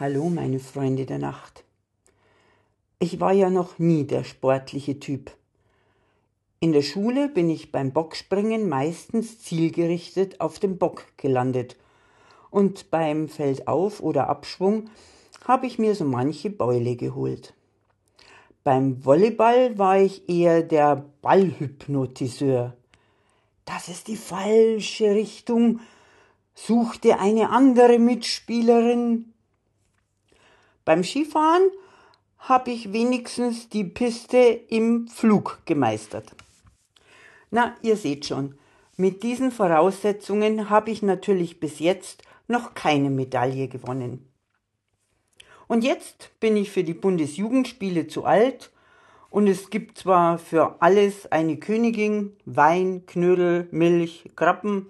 Hallo, meine Freunde der Nacht. Ich war ja noch nie der sportliche Typ. In der Schule bin ich beim Bockspringen meistens zielgerichtet auf dem Bock gelandet. Und beim Feldauf oder Abschwung habe ich mir so manche Beule geholt. Beim Volleyball war ich eher der Ballhypnotiseur. Das ist die falsche Richtung. Such dir eine andere Mitspielerin. Beim Skifahren habe ich wenigstens die Piste im Flug gemeistert. Na, ihr seht schon, mit diesen Voraussetzungen habe ich natürlich bis jetzt noch keine Medaille gewonnen. Und jetzt bin ich für die Bundesjugendspiele zu alt und es gibt zwar für alles eine Königin, Wein, Knödel, Milch, Grappen,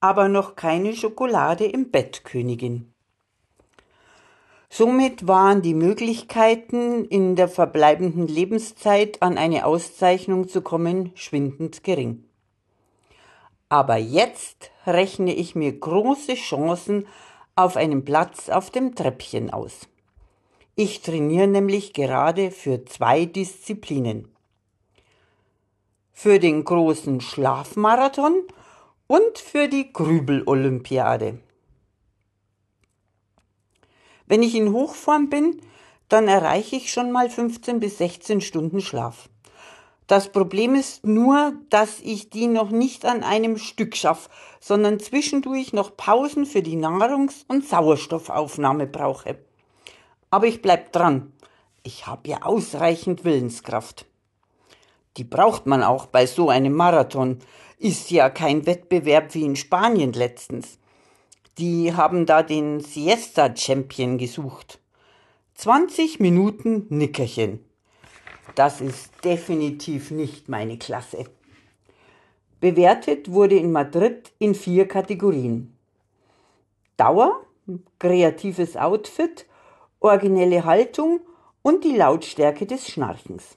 aber noch keine Schokolade im Bett Königin. Somit waren die Möglichkeiten, in der verbleibenden Lebenszeit an eine Auszeichnung zu kommen, schwindend gering. Aber jetzt rechne ich mir große Chancen auf einen Platz auf dem Treppchen aus. Ich trainiere nämlich gerade für zwei Disziplinen. Für den großen Schlafmarathon und für die Grübel-Olympiade. Wenn ich in Hochform bin, dann erreiche ich schon mal 15 bis 16 Stunden Schlaf. Das Problem ist nur, dass ich die noch nicht an einem Stück schaffe, sondern zwischendurch noch Pausen für die Nahrungs- und Sauerstoffaufnahme brauche. Aber ich bleib dran. Ich habe ja ausreichend Willenskraft. Die braucht man auch bei so einem Marathon. Ist ja kein Wettbewerb wie in Spanien letztens. Die haben da den Siesta Champion gesucht. 20 Minuten Nickerchen. Das ist definitiv nicht meine Klasse. Bewertet wurde in Madrid in vier Kategorien. Dauer, kreatives Outfit, originelle Haltung und die Lautstärke des Schnarchens.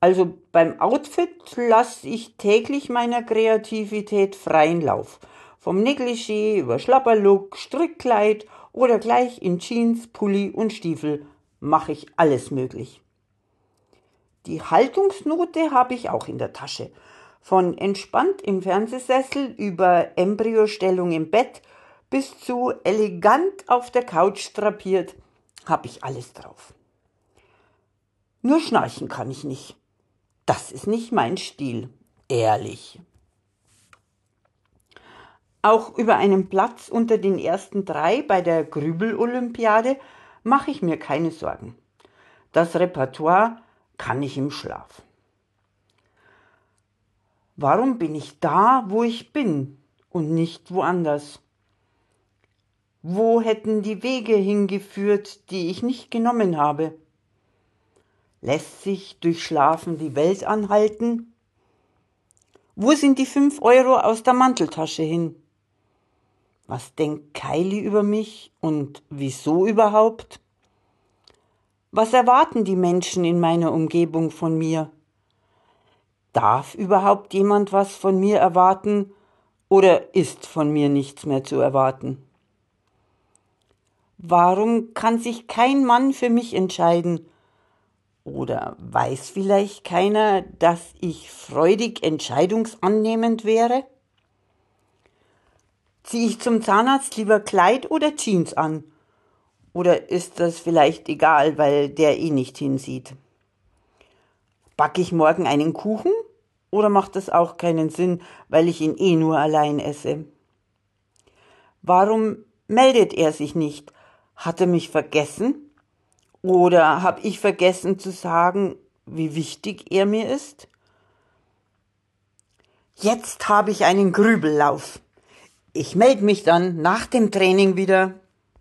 Also beim Outfit lasse ich täglich meiner Kreativität freien Lauf vom Negligé über Schlapperlook, Strickkleid oder gleich in Jeans, Pulli und Stiefel mache ich alles möglich. Die Haltungsnote habe ich auch in der Tasche. Von entspannt im Fernsehsessel über Embryostellung im Bett bis zu elegant auf der Couch drapiert, habe ich alles drauf. Nur schnarchen kann ich nicht. Das ist nicht mein Stil, ehrlich. Auch über einen Platz unter den ersten drei bei der Grübel-Olympiade mache ich mir keine Sorgen. Das Repertoire kann ich im Schlaf. Warum bin ich da, wo ich bin und nicht woanders? Wo hätten die Wege hingeführt, die ich nicht genommen habe? Lässt sich durch Schlafen die Welt anhalten? Wo sind die fünf Euro aus der Manteltasche hin? Was denkt Kylie über mich und wieso überhaupt? Was erwarten die Menschen in meiner Umgebung von mir? Darf überhaupt jemand was von mir erwarten oder ist von mir nichts mehr zu erwarten? Warum kann sich kein Mann für mich entscheiden? Oder weiß vielleicht keiner, dass ich freudig entscheidungsannehmend wäre? Ziehe ich zum Zahnarzt lieber Kleid oder Jeans an? Oder ist das vielleicht egal, weil der eh nicht hinsieht? Backe ich morgen einen Kuchen? Oder macht das auch keinen Sinn, weil ich ihn eh nur allein esse? Warum meldet er sich nicht? Hat er mich vergessen? Oder habe ich vergessen zu sagen, wie wichtig er mir ist? Jetzt habe ich einen Grübellauf. Ich melde mich dann nach dem Training wieder.